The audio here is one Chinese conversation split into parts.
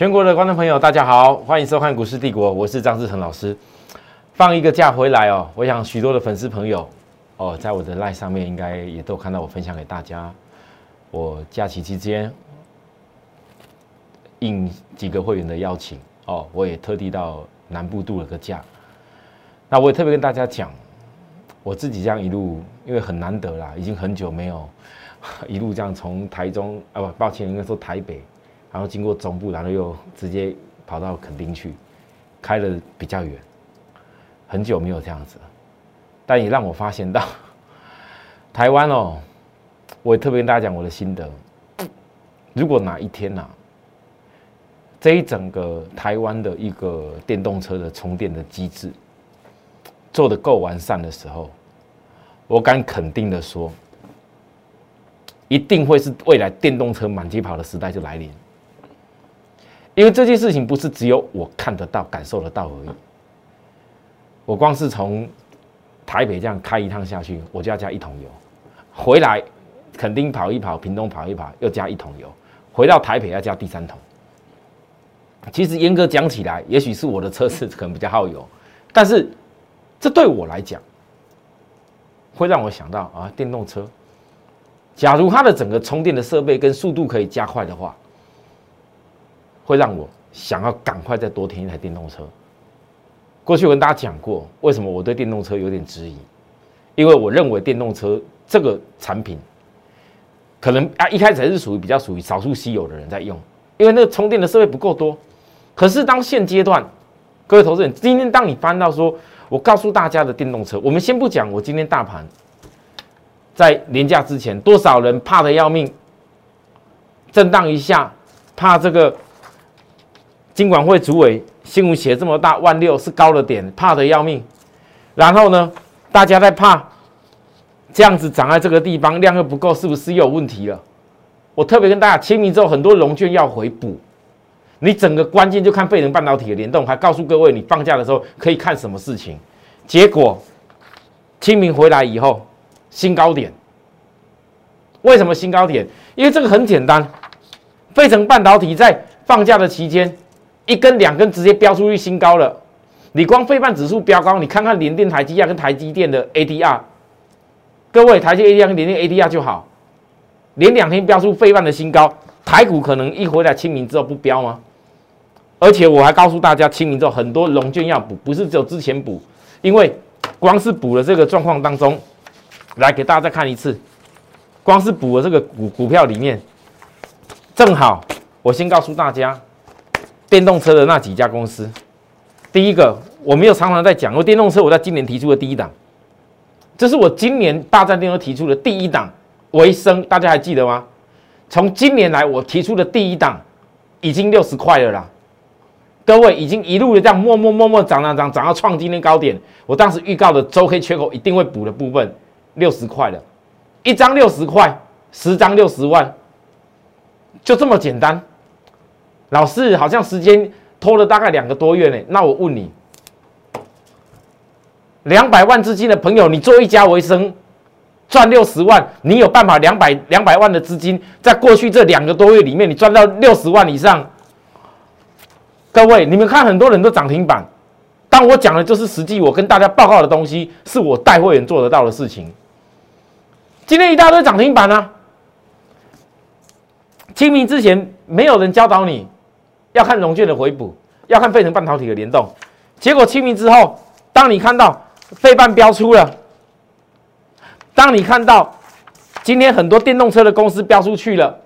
全国的观众朋友，大家好，欢迎收看《股市帝国》，我是张志成老师。放一个假回来哦，我想许多的粉丝朋友哦，在我的 line 上面应该也都看到我分享给大家。我假期期间应几个会员的邀请哦，我也特地到南部度了个假。那我也特别跟大家讲，我自己这样一路，因为很难得啦，已经很久没有 一路这样从台中啊不，抱歉，应该说台北。然后经过中部，然后又直接跑到垦丁去，开的比较远，很久没有这样子了，但也让我发现到，台湾哦，我也特别跟大家讲我的心得，如果哪一天呐，这一整个台湾的一个电动车的充电的机制做的够完善的时候，我敢肯定的说，一定会是未来电动车满街跑的时代就来临。因为这件事情不是只有我看得到、感受得到而已。我光是从台北这样开一趟下去，我就要加一桶油；回来肯定跑一跑，屏东跑一跑，又加一桶油；回到台北要加第三桶。其实严格讲起来，也许是我的车子可能比较耗油，但是这对我来讲，会让我想到啊，电动车，假如它的整个充电的设备跟速度可以加快的话。会让我想要赶快再多添一台电动车。过去我跟大家讲过，为什么我对电动车有点质疑？因为我认为电动车这个产品，可能啊一开始还是属于比较属于少数稀有的人在用，因为那个充电的设备不够多。可是当现阶段，各位投资人，今天当你翻到说，我告诉大家的电动车，我们先不讲，我今天大盘在年假之前，多少人怕的要命，震荡一下，怕这个。金管会主委新闻写这么大，万六是高了点，怕的要命。然后呢，大家在怕这样子涨在这个地方，量又不够，是不是又有问题了？我特别跟大家清明之后，很多龙券要回补，你整个关键就看费城半导体的联动，还告诉各位你放假的时候可以看什么事情。结果清明回来以后，新高点。为什么新高点？因为这个很简单，费城半导体在放假的期间。一根两根直接飙出去新高了，你光费半指数飙高，你看看联电、台积电跟台积电的 ADR，各位台积 ADR 跟联电 ADR 就好，连两天飙出费半的新高，台股可能一回来清明之后不飙吗？而且我还告诉大家，清明之后很多龙券要补，不是只有之前补，因为光是补了这个状况当中，来给大家再看一次，光是补了这个股股票里面，正好我先告诉大家。电动车的那几家公司，第一个我没有常常在讲，我电动车我在今年提出的第一档，这是我今年大战电动提出的第一档，维生大家还记得吗？从今年来我提出的第一档，已经六十块了啦，各位已经一路的这样默默默默涨涨涨涨到创今天高点，我当时预告的周 K 缺口一定会补的部分，六十块了，一张六十块，十张六十万，就这么简单。老师好像时间拖了大概两个多月呢。那我问你，两百万资金的朋友，你做一家为生赚六十万，你有办法两百两百万的资金，在过去这两个多月里面，你赚到六十万以上？各位，你们看很多人都涨停板，但我讲的就是实际，我跟大家报告的东西是我带会员做得到的事情。今天一大堆涨停板啊！清明之前没有人教导你。要看融券的回补，要看费城半导体的联动。结果清明之后，当你看到费半标出了，当你看到今天很多电动车的公司标出去了，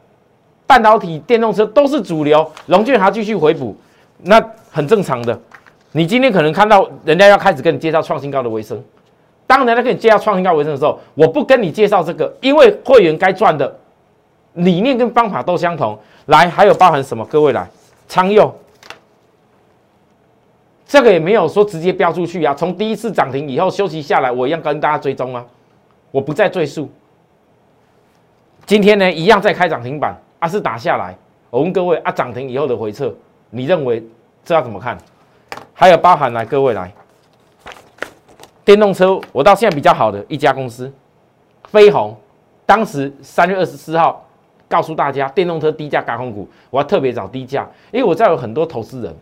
半导体电动车都是主流，融券还继续回补，那很正常的。你今天可能看到人家要开始跟你介绍创新高的维生，当人家跟你介绍创新高维生的时候，我不跟你介绍这个，因为会员该赚的理念跟方法都相同。来，还有包含什么？各位来。昌佑，这个也没有说直接标出去啊。从第一次涨停以后休息下来，我一样跟大家追踪啊，我不再赘述。今天呢，一样在开涨停板，啊是打下来。我问各位啊，涨停以后的回撤，你认为这要怎么看？还有包含来各位来，电动车我到现在比较好的一家公司，飞鸿，当时三月二十四号告诉大家，电动车低价高空股，我要特别找低价，因为我在有很多投资人。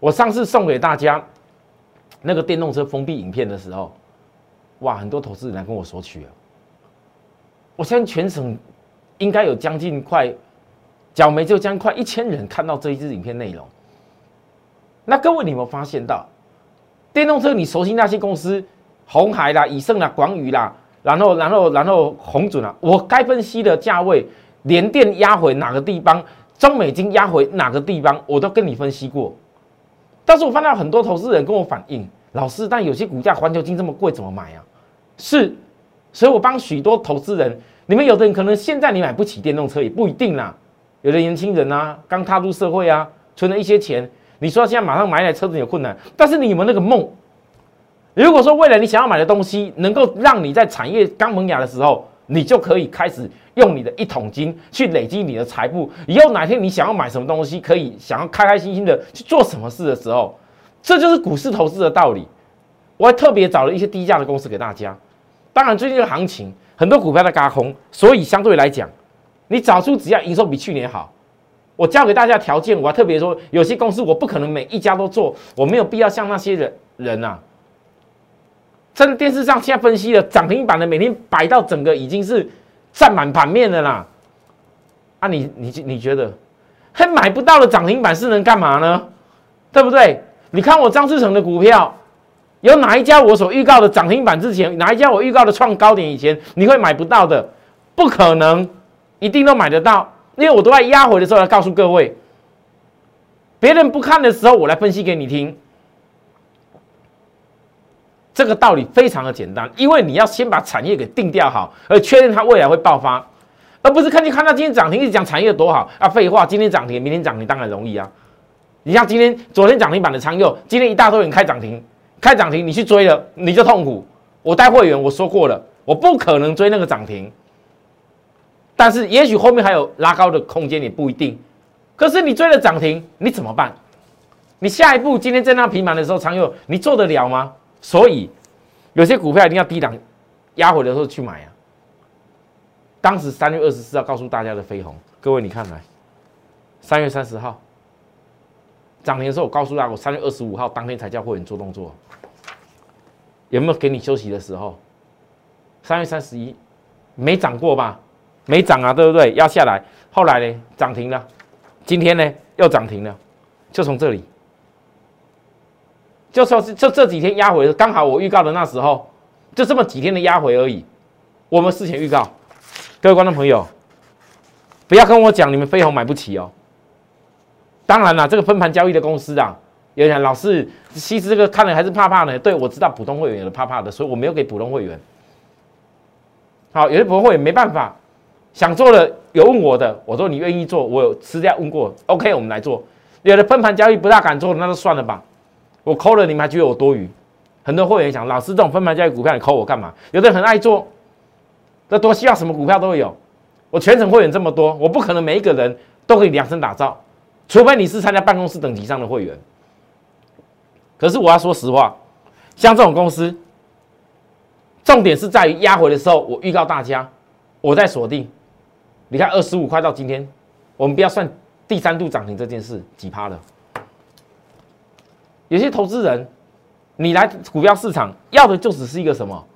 我上次送给大家那个电动车封闭影片的时候，哇，很多投资人来跟我索取啊。我相信全省应该有将近快，角眉就将快一千人看到这一支影片内容。那各位，你有没有发现到，电动车你熟悉那些公司，红海啦、以盛啦、广宇啦，然后、然后、然后红准啊，我该分析的价位，连电压回哪个地方，中美金压回哪个地方，我都跟你分析过。但是我看到很多投资人跟我反映，老师，但有些股价环球金这么贵，怎么买啊？是，所以我帮许多投资人，你们有的人可能现在你买不起电动车，也不一定啦。有的年轻人啊，刚踏入社会啊，存了一些钱。你说现在马上买一台车子有困难，但是你有没有那个梦？如果说未来你想要买的东西能够让你在产业刚萌芽的时候，你就可以开始用你的一桶金去累积你的财富。以后哪天你想要买什么东西，可以想要开开心心的去做什么事的时候，这就是股市投资的道理。我还特别找了一些低价的公司给大家。当然最近的行情很多股票在嘎空，所以相对来讲，你找出只要营收比去年好。我教给大家条件，我还特别说，有些公司我不可能每一家都做，我没有必要像那些人人呐。的电视上现在分析的涨停板的，每天摆到整个已经是占满盘面的啦。啊，你你你觉得，还买不到的涨停板是能干嘛呢？对不对？你看我张志成的股票，有哪一家我所预告的涨停板之前，哪一家我预告的创高点以前，你会买不到的？不可能，一定都买得到。因为我都在压回的时候来告诉各位，别人不看的时候，我来分析给你听。这个道理非常的简单，因为你要先把产业给定调好，而确认它未来会爆发，而不是看你看到今天涨停，一直讲产业多好啊！废话，今天涨停，明天涨停当然容易啊。你像今天、昨天涨停板的仓佑，今天一大堆人开涨停，开涨停你去追了，你就痛苦。我带会员我说过了，我不可能追那个涨停。但是也许后面还有拉高的空间，也不一定。可是你追了涨停，你怎么办？你下一步今天在那平盘的时候，常有你做得了吗？所以有些股票一定要低档压回的时候去买啊。当时三月二十四号告诉大家的飞鸿，各位你看来，三月三十号涨停的时候，我告诉大家，我三月二十五号当天才叫会员做动作，有没有给你休息的时候？三月三十一没涨过吧？没涨啊，对不对？压下来，后来呢，涨停了。今天呢，又涨停了，就从这里，就说是就这几天压回，刚好我预告的那时候，就这么几天的压回而已。我们事前预告，各位观众朋友，不要跟我讲你们飞鸿买不起哦。当然了，这个分盘交易的公司啊，有人老师，其实这个看了还是怕怕的。对我知道普通会员有的怕怕的，所以我没有给普通会员。好，有些普通会员没办法。想做的有问我的，我说你愿意做，我有私下问过，OK，我们来做。有的分盘交易不大敢做，那就算了吧。我抠了，你们还觉得我多余？很多会员想，老师这种分盘交易股票，你抠我干嘛？有的人很爱做，那多希望什么股票都会有。我全程会员这么多，我不可能每一个人都可以量身打造，除非你是参加办公室等级上的会员。可是我要说实话，像这种公司，重点是在于压回的时候，我预告大家，我在锁定。你看二十五块到今天，我们不要算第三度涨停这件事几趴了。有些投资人，你来股票市场要的就只是一个什么？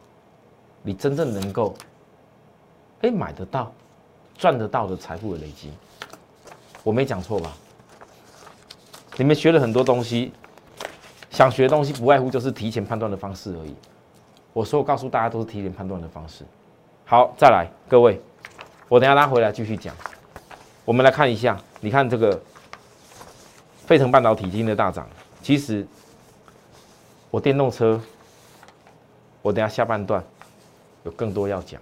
你真正能够，哎买得到、赚得到的财富的累积。我没讲错吧？你们学了很多东西，想学的东西不外乎就是提前判断的方式而已。我说我告诉大家都是提前判断的方式。好，再来各位。我等下拉回来继续讲。我们来看一下，你看这个费城半导体今天的大涨，其实我电动车，我等下下半段有更多要讲。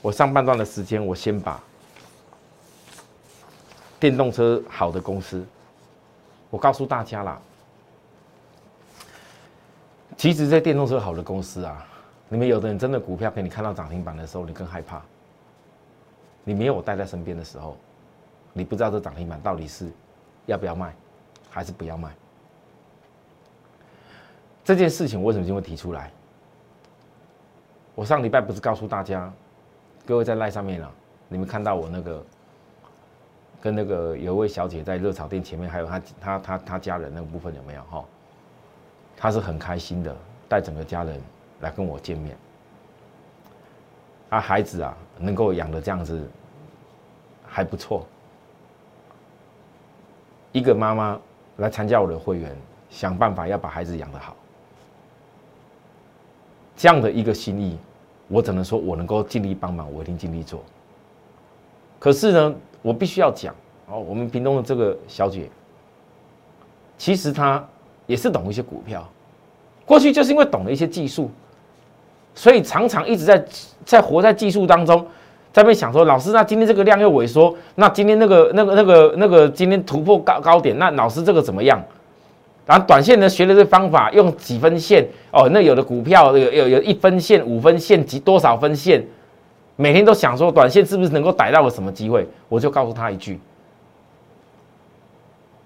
我上半段的时间，我先把电动车好的公司，我告诉大家啦。其实，在电动车好的公司啊，你们有的人真的股票给你看到涨停板的时候，你更害怕。你没有我带在身边的时候，你不知道这涨停板到底是要不要卖，还是不要卖。这件事情为什么就会提出来？我上礼拜不是告诉大家，各位在赖上面了，你们看到我那个跟那个有一位小姐在热炒店前面，还有她她她她家人那个部分有没有哈？她是很开心的，带整个家人来跟我见面。啊，孩子啊，能够养的这样子还不错。一个妈妈来参加我的会员，想办法要把孩子养得好，这样的一个心意，我只能说我能够尽力帮忙，我一定尽力做。可是呢，我必须要讲哦，我们屏东的这个小姐，其实她也是懂一些股票，过去就是因为懂了一些技术。所以常常一直在在活在技术当中，在那边想说，老师，那今天这个量又萎缩，那今天那个那个那个那个今天突破高高点，那老师这个怎么样？然后短线呢，学了这方法，用几分线哦，那有的股票有有有一分线、五分线及多少分线，每天都想说短线是不是能够逮到个什么机会？我就告诉他一句：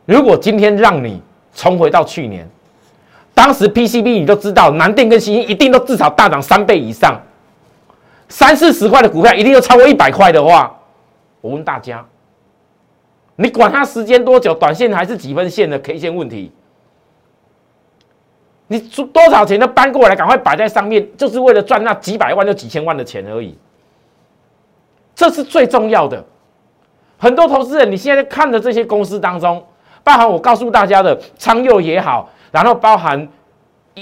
如果今天让你重回到去年。当时 PCB 你都知道，南电跟新兴一定都至少大涨三倍以上，三四十块的股票一定要超过一百块的话，我问大家，你管它时间多久，短线还是几分线的 K 线问题，你出多少钱都搬过来，赶快摆在上面，就是为了赚那几百万就几千万的钱而已，这是最重要的。很多投资人，你现在看的这些公司当中，包含我告诉大家的昌佑也好。然后包含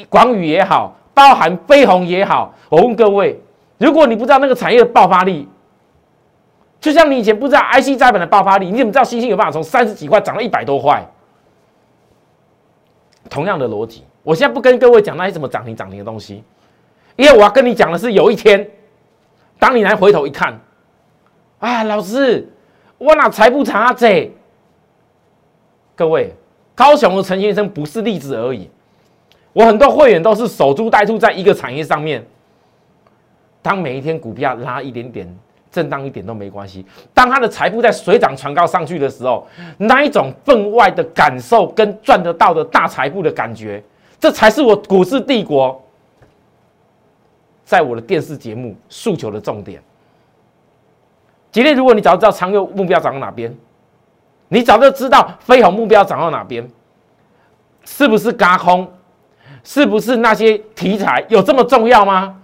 广宇也好，包含飞鸿也好，我问各位，如果你不知道那个产业的爆发力，就像你以前不知道 IC 载板的爆发力，你怎么知道星星有办法从三十几块涨到一百多块？同样的逻辑，我现在不跟各位讲那些什么涨停涨停的东西，因为我要跟你讲的是，有一天，当你来回头一看，啊，老师，我哪财富差这？各位。高雄的陈先生不是例子而已，我很多会员都是守株待兔，在一个产业上面。当每一天股票拉一点点，震荡一点都没关系。当他的财富在水涨船高上去的时候，那一种分外的感受跟赚得到的大财富的感觉，这才是我股市帝国在我的电视节目诉求的重点。今天如果你早知道长右目标涨到哪边。你早就知道飞鸿目标涨到哪边，是不是嘎空？是不是那些题材有这么重要吗？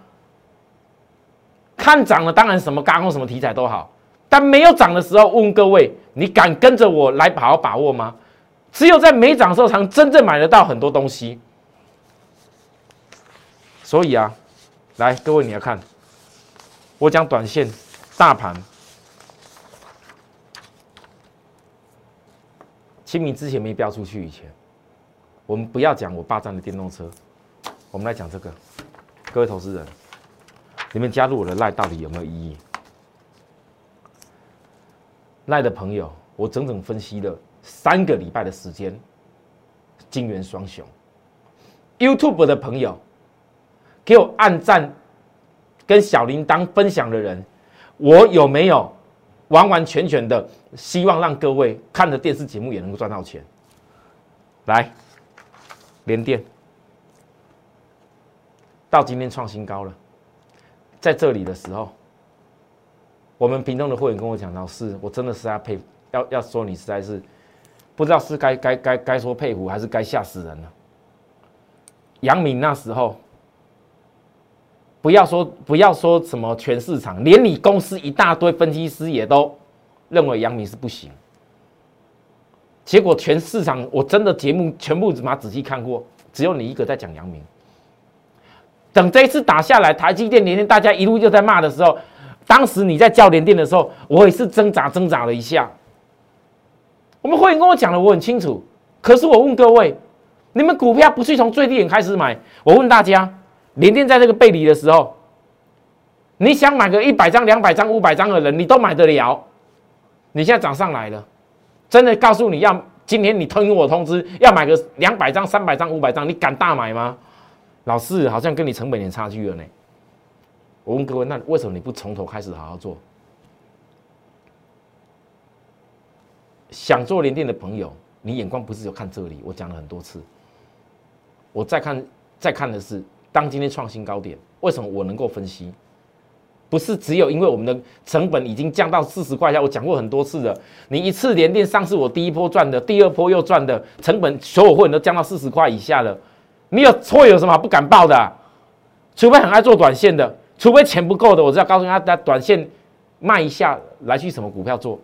看涨了，当然什么嘎空什么题材都好，但没有涨的时候，问各位，你敢跟着我来好好把握吗？只有在没涨的时候，才能真正买得到很多东西。所以啊，来各位你要看，我讲短线大盘。清明之前没标出去以前，我们不要讲我霸占的电动车，我们来讲这个。各位投资人，你们加入我的赖到底有没有意义？赖的朋友，我整整分析了三个礼拜的时间，金元双雄。YouTube 的朋友，给我按赞跟小铃铛分享的人，我有没有？完完全全的希望让各位看的电视节目也能够赚到钱。来，连电到今天创新高了，在这里的时候，我们屏东的会员跟我讲到，是我真的是要佩服，要要说你实在是不知道是该该该该说佩服还是该吓死人了。杨敏那时候。不要说不要说什么全市场，连你公司一大堆分析师也都认为杨明是不行。结果全市场我真的节目全部怎么仔细看过，只有你一个在讲杨明。等这一次打下来，台积电连电大家一路就在骂的时候，当时你在叫联电的时候，我也是挣扎挣扎了一下。我们会员跟我讲的我很清楚，可是我问各位，你们股票不是从最低点开始买？我问大家。连电在这个背离的时候，你想买个一百张、两百张、五百张的人，你都买得了。你现在涨上来了，真的告诉你要今天你听我通知要买个两百张、三百张、五百张，你敢大买吗？老四好像跟你成本有点差距了呢。我问各位，那为什么你不从头开始好好做？想做连电的朋友，你眼光不是有看这里？我讲了很多次，我再看再看的是。当今天创新高点，为什么我能够分析？不是只有因为我们的成本已经降到四十块下，我讲过很多次了。你一次连电上市，我第一波赚的，第二波又赚的，成本所有会员都降到四十块以下了。你有错有什么不敢报的？除非很爱做短线的，除非钱不够的，我只要告诉他，在短线卖一下来去什么股票做，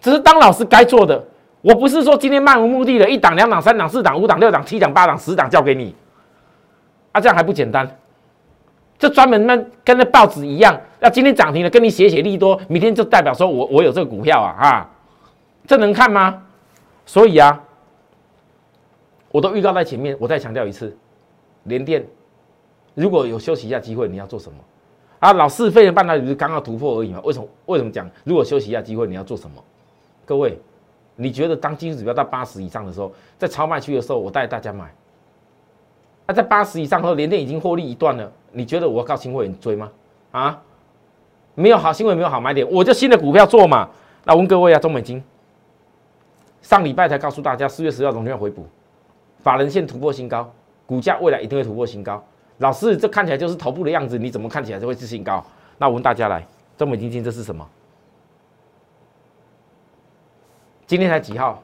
只是当老师该做的。我不是说今天漫无目的的一档、两档、三档、四档、五档、六档、七档、八档、十档交给你，啊，这样还不简单？就专门那跟那报纸一样，要今天涨停了，跟你写写利多，明天就代表说我我有这个股票啊啊，这能看吗？所以啊，我都预告在前面，我再强调一次，连电如果有休息一下机会，你要做什么？啊，老四费的半导体不是刚刚突破而已嘛？为什么？为什么讲如果休息一下机会，你要做什么？各位。你觉得当技术指标到八十以上的时候，在超卖区的时候，我带大家买。那在八十以上后，连电已经获利一段了，你觉得我靠新会员追吗？啊，没有好新会没有好买点，我就新的股票做嘛。那问各位啊，中美金上礼拜才告诉大家，四月十号融券回补，法人线突破新高，股价未来一定会突破新高。老师，这看起来就是头部的样子，你怎么看起来就会是新高？那我问大家来，中美金金这是什么？今天才几号？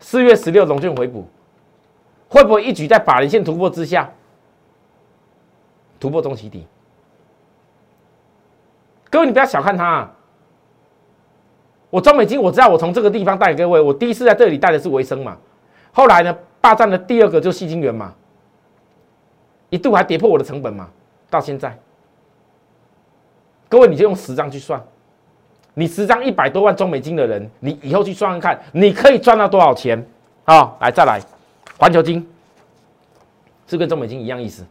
四月十六，龙券回补，会不会一举在法人线突破之下突破中期底？各位，你不要小看它。啊我中美金，我知道，我从这个地方带给各位，我第一次在这里带的是维生嘛。后来呢，霸占的第二个就是细晶圆嘛，一度还跌破我的成本嘛。到现在，各位你就用十张去算。你十张一百多万中美金的人，你以后去算算看，你可以赚到多少钱？啊，来再来，环球金是跟中美金一样意思，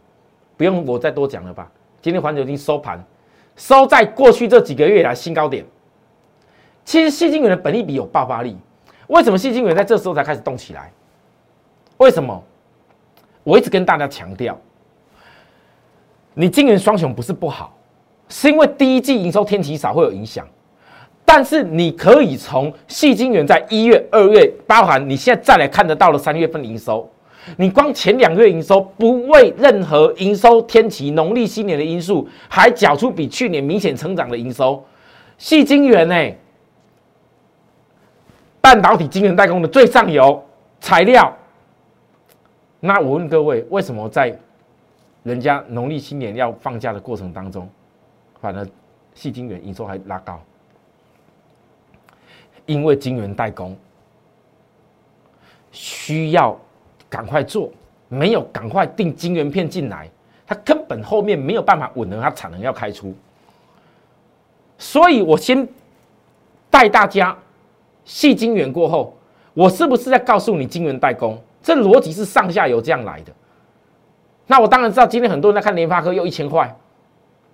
不用我再多讲了吧？今天环球金收盘收在过去这几个月来新高点。其实细晶元的本利比有爆发力，为什么细晶元在这时候才开始动起来？为什么？我一直跟大家强调，你晶圆双雄不是不好，是因为第一季营收天期少会有影响。但是你可以从细晶圆在一月、二月，包含你现在再来看得到的三月份营收，你光前两月营收不为任何营收天启农历新年的因素，还缴出比去年明显成长的营收。细晶圆呢，半导体晶圆代工的最上游材料。那我问各位，为什么在人家农历新年要放假的过程当中，反而细晶圆营收还拉高？因为晶圆代工需要赶快做，没有赶快订晶圆片进来，它根本后面没有办法稳了，它产能要开出。所以我先带大家细晶圆过后，我是不是在告诉你晶圆代工？这逻辑是上下游这样来的。那我当然知道，今天很多人在看联发科又一千块，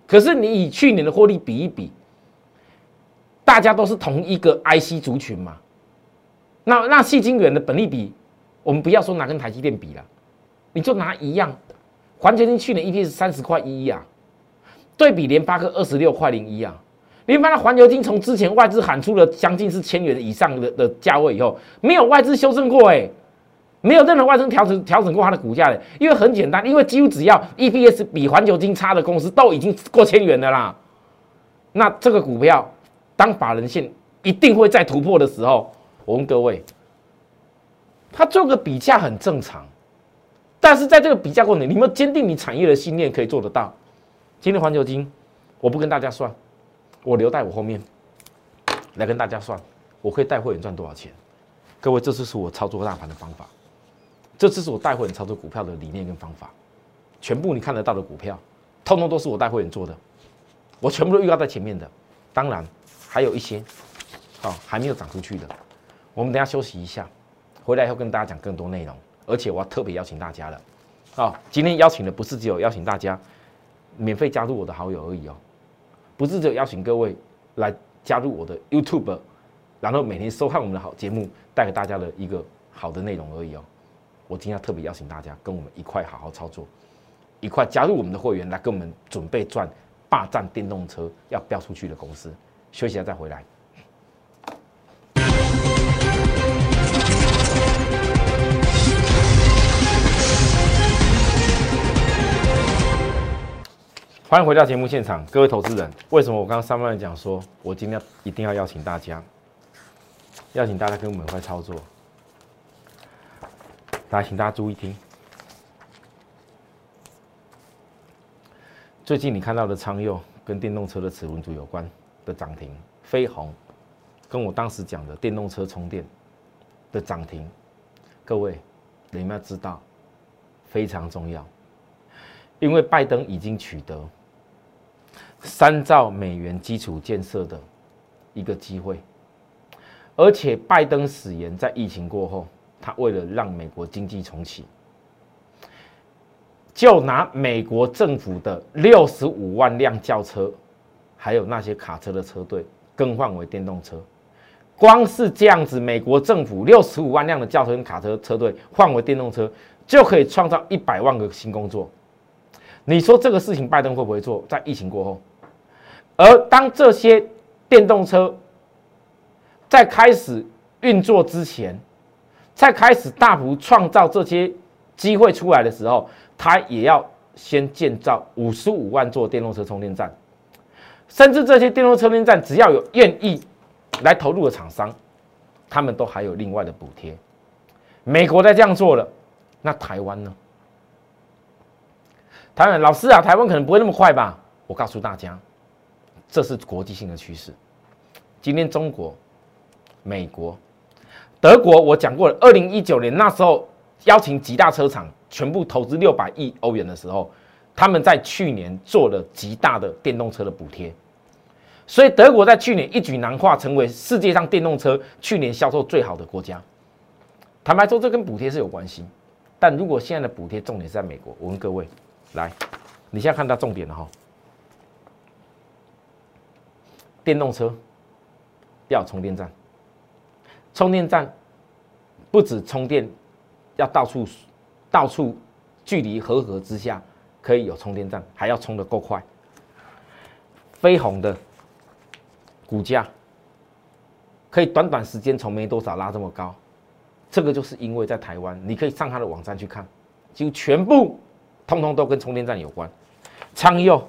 可是你以去年的获利比一比。大家都是同一个 IC 族群嘛，那那细晶圆的本利比，我们不要说拿跟台积电比了，你就拿一样，环球晶去年 EPS 三十块一啊，对比联发科二十六块零一啊，联发的环球晶从之前外资喊出了将近是千元以上的的价位以后，没有外资修正过哎，没有任何外资调整调整过它的股价的，因为很简单，因为几乎只要 EPS 比环球金差的公司都已经过千元的啦，那这个股票。当法人线一定会再突破的时候，我问各位，他做个比价很正常，但是在这个比价过程，你们坚定你产业的信念可以做得到。今天环球金，我不跟大家算，我留在我后面来跟大家算，我可以带会员赚多少钱？各位，这就是我操作大盘的方法，这次是我带会员操作股票的理念跟方法，全部你看得到的股票，通通都是我带会员做的，我全部都预告在前面的，当然。还有一些，好还没有涨出去的，我们等下休息一下，回来以后跟大家讲更多内容。而且我要特别邀请大家了，好，今天邀请的不是只有邀请大家免费加入我的好友而已哦，不是只有邀请各位来加入我的 YouTube，然后每天收看我们的好节目，带给大家的一个好的内容而已哦。我今天特别邀请大家跟我们一块好好操作，一块加入我们的会员来跟我们准备赚霸占电动车要飙出去的公司。休息下再回来。欢迎回到节目现场，各位投资人。为什么我刚刚上半讲说，我今天一定要邀请大家，邀请大家跟我们一块操作。来，请大家注意听。最近你看到的昌佑跟电动车的齿轮组有关的涨停，飞鸿跟我当时讲的电动车充电的涨停，各位你们要知道非常重要，因为拜登已经取得。三兆美元基础建设的一个机会，而且拜登誓言在疫情过后，他为了让美国经济重启，就拿美国政府的六十五万辆轿车，还有那些卡车的车队更换为电动车。光是这样子，美国政府六十五万辆的轿车跟卡车车队换为电动车，就可以创造一百万个新工作。你说这个事情拜登会不会做？在疫情过后？而当这些电动车在开始运作之前，在开始大幅创造这些机会出来的时候，它也要先建造五十五万座电动车充电站，甚至这些电动车充电站只要有愿意来投入的厂商，他们都还有另外的补贴。美国在这样做了，那台湾呢？台湾老师啊，台湾可能不会那么快吧？我告诉大家。这是国际性的趋势。今天中国、美国、德国，我讲过了。二零一九年那时候邀请几大车厂全部投资六百亿欧元的时候，他们在去年做了极大的电动车的补贴，所以德国在去年一举囊化，成为世界上电动车去年销售最好的国家。坦白说，这跟补贴是有关系。但如果现在的补贴重点是在美国，我问各位，来，你现在看到重点了哈。电动车要充电站，充电站不止充电，要到处到处距离合合之下可以有充电站，还要充的够快。飞鸿的股价可以短短时间从没多少拉这么高，这个就是因为在台湾，你可以上他的网站去看，就全部通通都跟充电站有关。昌佑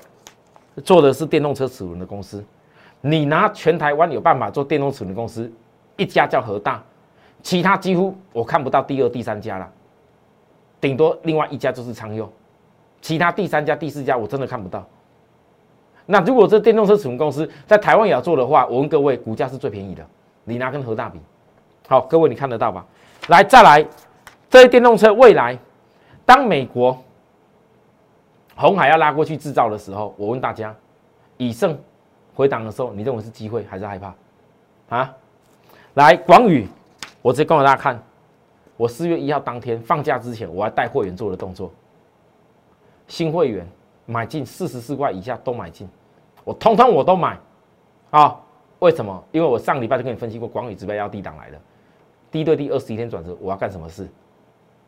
做的是电动车齿轮的公司。你拿全台湾有办法做电动齿轮公司，一家叫和大，其他几乎我看不到第二、第三家了，顶多另外一家就是昌佑，其他第三家、第四家我真的看不到。那如果这电动车储能公司在台湾也要做的话，我问各位，股价是最便宜的，你拿跟和大比，好，各位你看得到吧？来，再来，这些电动车未来，当美国红海要拉过去制造的时候，我问大家，以盛。回档的时候，你认为是机会还是害怕？啊，来广宇，我直接告诉大家看，我四月一号当天放假之前，我还带会员做的动作，新会员买进四十四块以下都买进，我通通我都买，啊，为什么？因为我上礼拜就跟你分析过，广宇指标要低档来的，低对低二十一天转折，我要干什么事？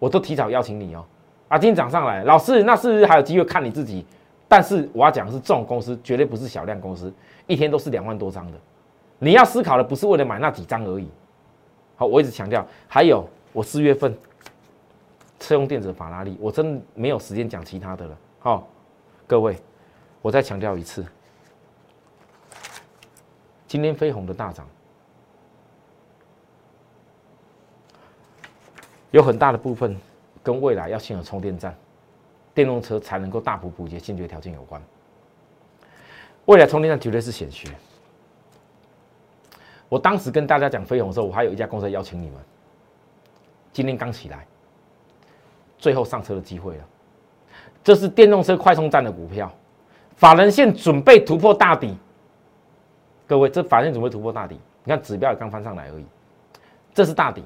我都提早邀请你哦，啊，今天涨上来，老师，那是不是还有机会看你自己？但是我要讲的是，这种公司绝对不是小量公司。一天都是两万多张的，你要思考的不是为了买那几张而已。好，我一直强调，还有我四月份车用电子法拉利，我真没有时间讲其他的了。好，各位，我再强调一次，今天飞鸿的大涨，有很大的部分跟未来要先有充电站，电动车才能够大幅普及先决条件有关。未来充电站绝对是显学。我当时跟大家讲飞鸿的时候，我还有一家公司邀请你们。今天刚起来，最后上车的机会了。这是电动车快充站的股票，法人线准备突破大底。各位，这法人准备突破大底，你看指标也刚翻上来而已。这是大底，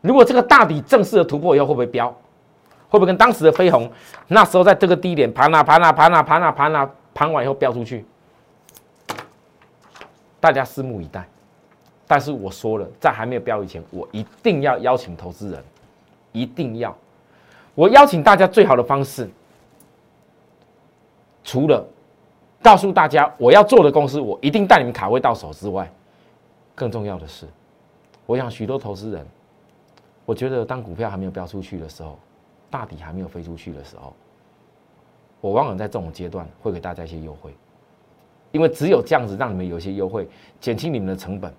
如果这个大底正式的突破以后，会不会飙？会不会跟当时的飞鸿那时候在这个低点盘啊盘啊盘啊盘啊盘啊盘完以后飙出去？大家拭目以待，但是我说了，在还没有标以前，我一定要邀请投资人，一定要。我邀请大家最好的方式，除了告诉大家我要做的公司，我一定带你们卡位到手之外，更重要的是，我想许多投资人，我觉得当股票还没有标出去的时候，大底还没有飞出去的时候，我往往在这种阶段会给大家一些优惠，因为只有这样子让你们有一些优惠，减轻你们的成本，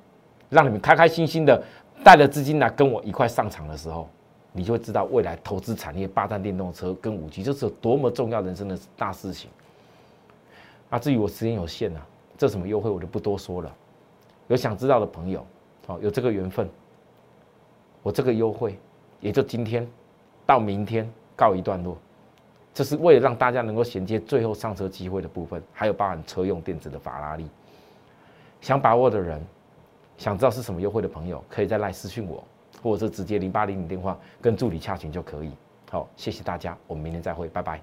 让你们开开心心的带着资金来跟我一块上场的时候，你就会知道未来投资产业霸占电动车跟五 G 这是有多么重要人生的大事情。那至于我时间有限啊，这什么优惠我就不多说了。有想知道的朋友，好有这个缘分，我这个优惠也就今天到明天告一段落。这是为了让大家能够衔接最后上车机会的部分，还有包含车用电子的法拉利。想把握的人，想知道是什么优惠的朋友，可以再来私讯我，或者是直接零八零零电话跟助理洽询就可以。好，谢谢大家，我们明天再会，拜拜。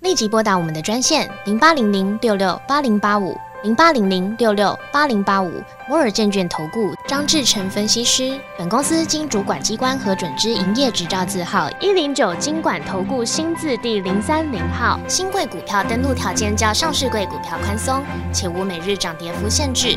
立即拨打我们的专线零八零零六六八零八五。零八零零六六八零八五摩尔证券投顾张志成分析师，本公司经主管机关核准之营业执照字号一零九金管投顾新字第零三零号。新贵股票登录条件较上市贵股票宽松，且无每日涨跌幅限制。